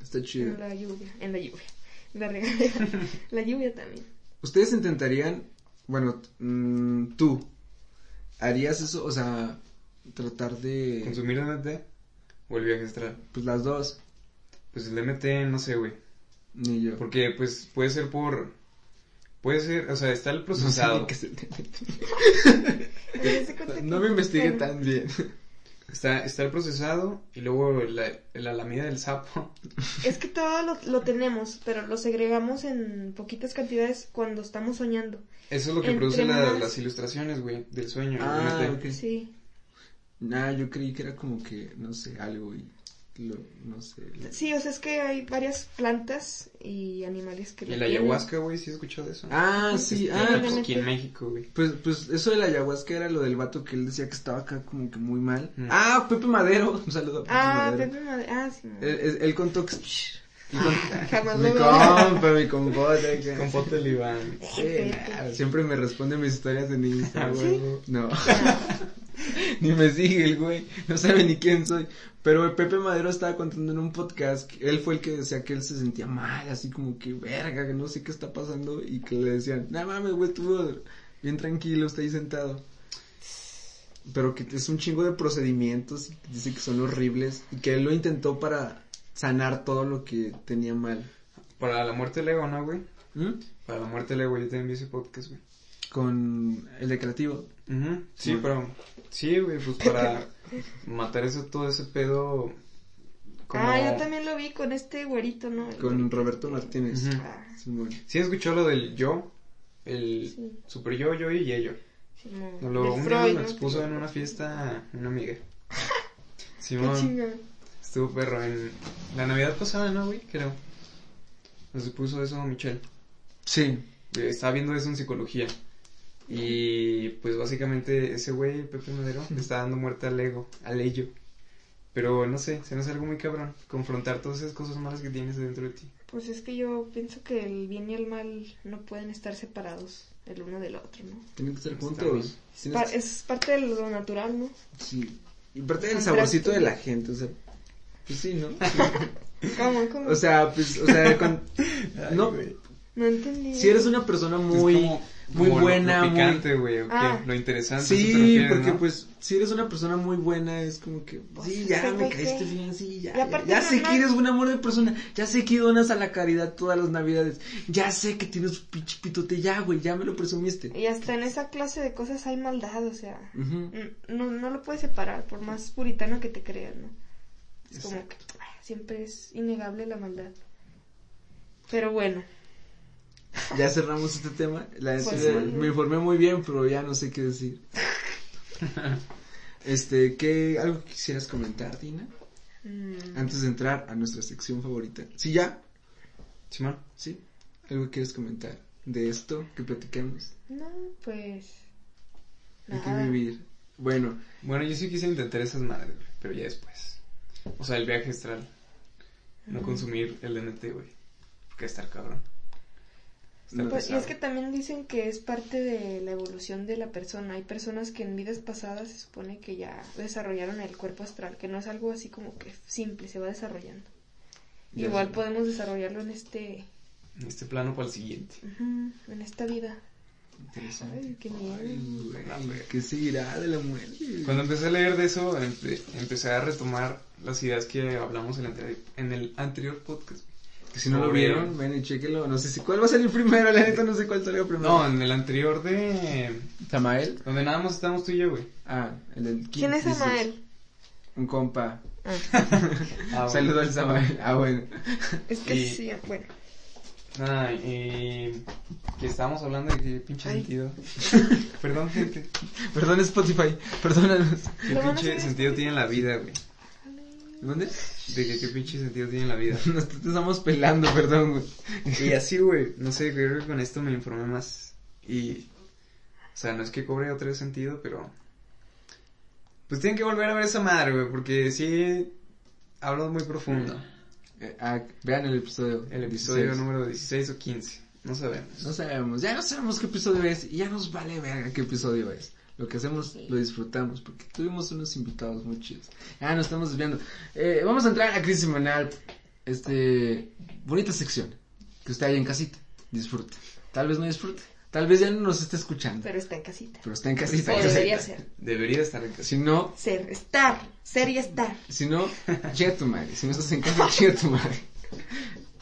está chido. En la lluvia, en la lluvia. La regadera. la lluvia también. ¿Ustedes intentarían, bueno, mm, tú, harías eso, o sea, tratar de, ¿Consumir DMT o el viaje astral? pues las dos, Pues el DMT, no sé, güey. ni yo. Porque, pues, puede ser por. Puede ser, o sea, está el No sé procesado. el No me investigué tan bien. Está, está el procesado y luego la, la lamida del sapo. Es que todo lo, lo tenemos, pero lo segregamos en poquitas cantidades cuando estamos soñando. Eso es lo que Entre produce la- más- las ilustraciones, güey, del sueño. Ah. Sí. Nah, yo creí que era como que, no sé, algo y lo, no sé. lo- Sí, o sea, es que hay varias plantas y animales que Y la ayahuasca, güey, ¿sí has escuchado de eso? Ah, sí, Este, ah. Aquí en México, güey. pues, pues eso de la ayahuasca era lo del vato que él decía que estaba acá como que muy mal. Mm. Ah, Pepe Madero, un saludo a Pepe Ah, Madero. Pepe Madre. Ah, sí. Él, él- él contó que... Jamás mi compa, mi compote. que- Compote el Iván. Sí, siempre me responde mis historias en Instagram. Ah, huevo. No. ni me sigue el güey. No sabe ni quién soy. Pero Pepe Madero estaba contando en un podcast. que Él fue el que decía que él se sentía mal, así como que verga, que no sé qué está pasando. Y que le decían, no mames, güey, estuvo bien tranquilo, está ahí sentado. Pero que es un chingo de procedimientos. Y dice que son horribles. Y que él lo intentó para sanar todo lo que tenía mal. Para la muerte del ego, ¿no, güey? ¿Mm? Para la muerte del ego, yo también vi ese podcast, güey. Con el de creativo. Ujú, Sí, Sí. pero... Sí, güey, pues para matar eso, todo ese pedo... Como... Ah, yo también lo vi con este güerito, ¿no? Con. Roberto Martínez. Ujú. Ah, Simón. Sí, escuchó lo del yo, el Sí. super yo, yo y ello. Simón. Nos lo un día ¿no? me expuso en una fiesta una amiga. Simón, estuvo perro en la Navidad pasada, ¿no, güey? Creo. Nos expuso eso Michelle. Sí. Eh, Estaba viendo eso en psicología. Y pues básicamente ese güey, Pepe Madero, le está dando muerte al ego, al ello. Pero no sé, se me hace algo muy cabrón. Confrontar todas esas cosas malas que tienes dentro de ti. Pues es que yo pienso que el bien y el mal no pueden estar separados el uno del otro, ¿no? Tienen que estar juntos. pa- es parte de lo natural, ¿no? Sí. Y parte del saborcito de la gente, o sea. Pues sí, ¿no? ¿Cómo? ¿Cómo? o sea, pues, o sea, con- no, no entendí. si eres una persona muy, Es como- muy como buena, lo, picante, güey. Ah. Lo interesante. ¿a eso te Sí, refieres, porque no? pues, si eres una persona muy buena, es como que, Pues, sí, ya me caíste bien, sí, ya, ya sé que eres un amor de persona, ya sé que donas a la caridad todas las navidades, ya sé que tienes un pinche pitote, ya, güey, ya me lo presumiste. Y hasta en esa clase de cosas hay maldad, o sea, n- no, no lo puedes separar, por más puritano que te creas, ¿no? Es como que ah, siempre es innegable la maldad. Pero bueno, Ya cerramos este tema. La Pues sí. me informé muy bien, pero ya no sé qué decir. este, ¿qué algo que quisieras comentar, Dina? mm, Antes de entrar a nuestra sección favorita. Sí, ya. Simón. Sí. ¿Algo que quieres comentar de esto que platicamos? no, pues... Hay que nada. vivir. Bueno, Bueno, yo sí quise intentar esas madres, güey, pero ya después. O sea, el viaje astral. No Ujú. consumir el DMT, güey. Porque estar cabrón. Está Pues, y es que también dicen que es parte de la evolución de la persona. Hay personas que en vidas pasadas se supone que ya desarrollaron el cuerpo astral, que no es algo así como que simple, se va desarrollando. Ya Igual sé. podemos desarrollarlo en este en este plano para el siguiente. Ujú, en esta vida. Interesante. Ay, qué miedo. Ay, güey, ¿Qué seguirá de la muerte? Cuando empecé a leer de eso, empe- empecé a retomar las ideas que hablamos en el, en el anterior podcast. Que si no lo vieron, ven y chequenlo. No sé si cuál va a salir primero, la neta no sé cuál salió primero. No, en el anterior de... Samael. Donde nada más estábamos tú y yo, güey. Ah, el del ¿Quién es Dices, Amael? Un compa. Ah, Saludo al Samael. Ah, bueno. Es que Y- sí, bueno. Nada, y... Que estábamos hablando de qué pinche Ay. sentido. Perdón, gente. Perdón Spotify, perdónanos. ¿Qué pinche sentido tiene la vida, güey? ¿Dónde? De que qué pinche sentido tiene la vida. Nos te estamos pelando, perdón, güey. Y así, güey, no sé, creo que con esto me informé más. Y, o sea, no es que cobre otro sentido, pero... Pues tienen que volver a ver esa madre, güey, porque sí hablo muy profundo. Eh, ah, vean el episodio. El episodio 16. número 16 o 15, no sabemos. No sabemos, ya no sabemos qué episodio es y ya nos vale verga qué episodio es. Lo que hacemos lo disfrutamos porque tuvimos unos invitados muy chidos. Ya nos estamos desviando. Eh, vamos a entrar a crisis semanal. Este, bonita sección. Que usted ahí en casita disfrute. Tal vez no disfrute. Tal vez ya no nos esté escuchando. Pero está en casita. Pero está en casita. Debería ser. Debería estar en casa. Si no, Ser, estar. Ser y estar. Si no, chica tu madre. Si no estás en casa, chica tu madre.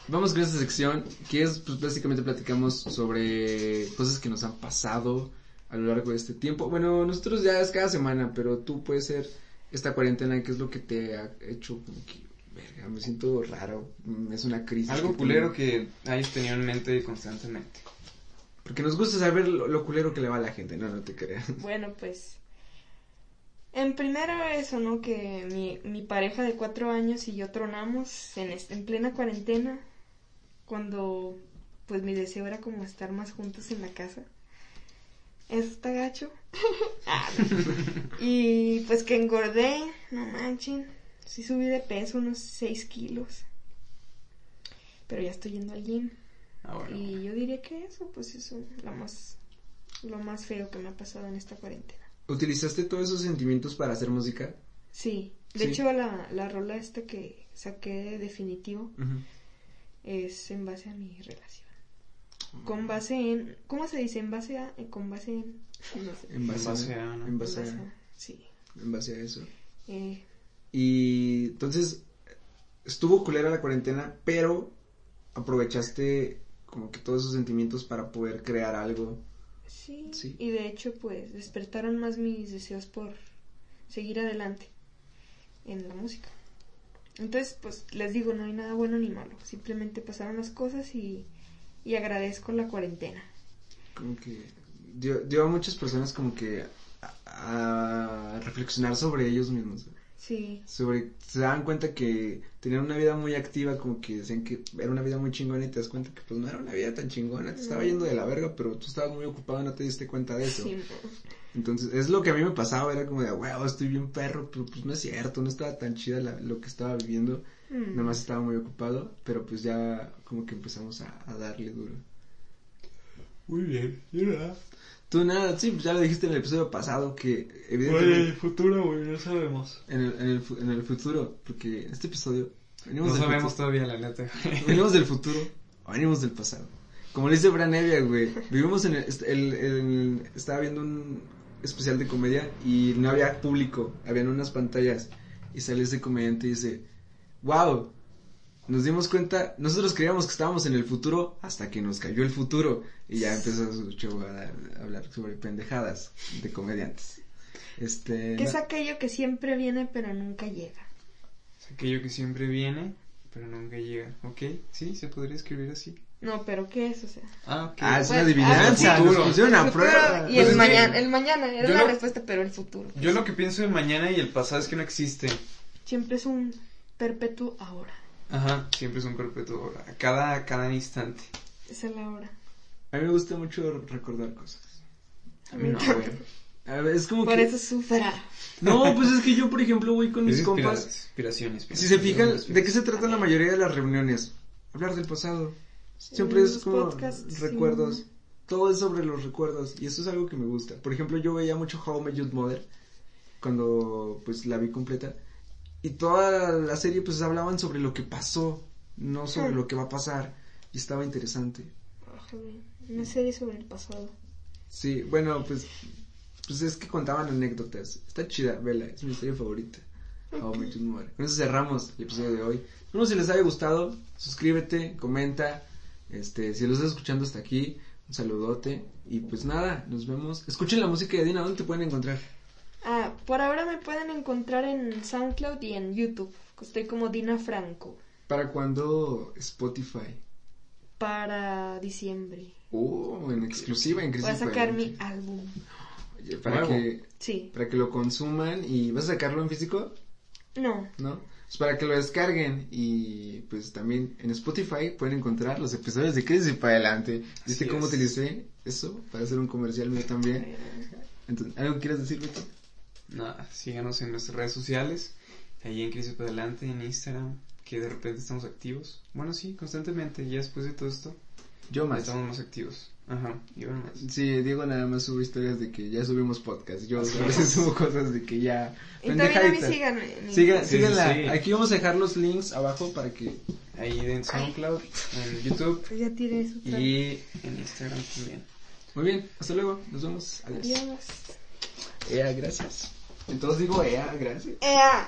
Vamos con esta sección que es, pues básicamente platicamos sobre cosas que nos han pasado a lo largo de este tiempo. Bueno, nosotros ya es cada semana, pero tú puedes ser esta cuarentena, ¿qué es lo que te ha hecho como que, verga, me siento raro, mm, es una crisis. Algo que culero tengo. que hayas tenido en mente constantemente. Porque nos gusta saber lo, lo culero que le va a la gente, no, no te creas. Bueno, pues. En primero eso, ¿no? Que mi, mi pareja de cuatro años y yo tronamos en, est- en plena cuarentena. Cuando, pues mi deseo era como estar más juntos en la casa. Eso está gacho. Ah, no. y pues que engordé, no manchen. Sí subí de peso unos 6 kilos. Pero ya estoy yendo al gym. Ah, bueno. Y yo diría que eso, pues eso, lo más, lo más feo que me ha pasado en esta cuarentena. ¿Utilizaste todos esos sentimientos para hacer música? Sí, de Sí. hecho la, la rola esta que saqué de definitivo es en base a mi relación. Con base en, ¿cómo se dice? En base a, eh, con base en, no sé. En base, En base a, ¿no? en base En base a- a- sí. en base a eso. Eh, Y entonces estuvo culera la cuarentena, pero aprovechaste como que todos esos sentimientos para poder crear algo. sí, Sí. y de hecho pues despertaron más mis deseos por seguir adelante en la música. Entonces, pues les digo, no hay nada bueno ni malo, simplemente pasaron las cosas y, y agradezco la cuarentena. Como que dio, dio a muchas personas como que a, a reflexionar sobre ellos mismos. Sí, Sobre, se daban cuenta que tenían una vida muy activa, como que decían que era una vida muy chingona y te das cuenta que pues no era una vida tan chingona, te estaba yendo de la verga, pero tú estabas muy ocupado y no te diste cuenta de eso. sí, Entonces, es lo que a mí me pasaba, era como de, wow, estoy bien perro, pero pues no es cierto, no estaba tan chida la- lo que estaba viviendo, Mm. nada más estaba muy ocupado, pero pues ya como que empezamos a, a darle duro. Muy bien, mira. Tú nada, sí, pues ya lo dijiste en el episodio pasado que evidentemente futuro, güey, no sabemos. en, el, en, el, en el futuro, porque en este episodio venimos No del sabemos futuro, todavía, la neta. venimos del futuro o venimos del pasado. Como le dice Bran Evia, güey, vivimos en el, el- el- estaba viendo un especial de comedia y no había público, habían unas pantallas y sale ese comediante y dice, wow, nos dimos cuenta, nosotros creíamos que estábamos en el futuro hasta que nos cayó el futuro y ya empezó su show a, a hablar sobre pendejadas de comediantes. Este, ¿Qué es aquello que siempre viene pero nunca llega? Es aquello que siempre viene, pero nunca llega. ¿Ok? Sí, se podría escribir así. No, pero ¿qué es? O sea, Ah, ok. Ah, es Pues, una adivinanza, ah, nos pusieron a prueba. y Pues el que mañana, el mañana era yo la lo- respuesta, pero el futuro. Yo lo que pienso de mañana y el pasado es que no existe. Siempre es un perpetuo ahora. Ajá, siempre es un perpetuo ahora. A cada, a cada instante. Esa es la hora. A mí me gusta mucho recordar cosas. A mí no, Me güey. A ver, es como Por que... eso sufra. No, pues es que yo, por ejemplo, voy con mis compas. inspiración, inspiración. Si se fijan. ¿de qué se tratan la mayoría de las reuniones? Hablar del pasado. Siempre es como podcasts, recuerdos. sí. Todo es sobre los recuerdos. Y eso es algo que me gusta. Por ejemplo, yo veía mucho How I Met Your Mother. Cuando pues la vi completa. Y toda la serie pues hablaban sobre lo que pasó. No sobre Hmm. lo que va a pasar. y estaba interesante. Una serie sobre el pasado. Sí, bueno, pues, pues es que contaban anécdotas. Está chida, vela, es mi serie favorita. Oh, Con eso cerramos el episodio de hoy. Bueno, si les haya gustado, suscríbete, comenta. Este, si los estás escuchando hasta aquí, un saludote. Y pues nada, nos vemos. Escuchen la música de Dina, ¿dónde te pueden encontrar? Ah, por ahora me pueden encontrar en SoundCloud y en YouTube. Estoy como Dina Franco. ¿Para cuándo Spotify? Para diciembre. Oh, en exclusiva, en Voy a sacar mi álbum. Oye, para que, sí. para que lo consuman y ¿vas a sacarlo en físico? No. ¿No? Pues para que lo descarguen y pues también en Spotify pueden encontrar los episodios de Crisis para adelante. ¿Viste cómo utilicé eso para hacer un comercial mío también? Entonces, ¿Algo quieres decir, Beto? Nada, síganos en nuestras redes sociales, ahí en Crisis para adelante, en Instagram, que de repente estamos activos. Bueno, sí, constantemente, ya después de todo esto. Yo más. Estamos más activos. Ajá, yo más. Sí, Diego nada más sube historias de que ya subimos podcast. Yo a veces subo cosas de que ya. Y también sigan. síganla. Aquí vamos a dejar los links abajo para que. Ahí en SoundCloud, en YouTube. Pues ya tiré eso. Y en Instagram también. Muy bien, hasta luego. Nos vemos. Adiós. Adiós. Gracias. Entonces digo ea, gracias. Ea.